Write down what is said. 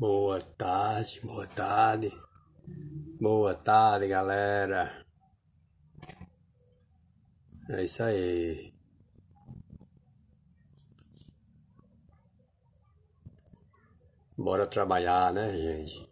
Boa tarde, boa tarde. Boa tarde, galera. É isso aí. Bora trabalhar, né, gente?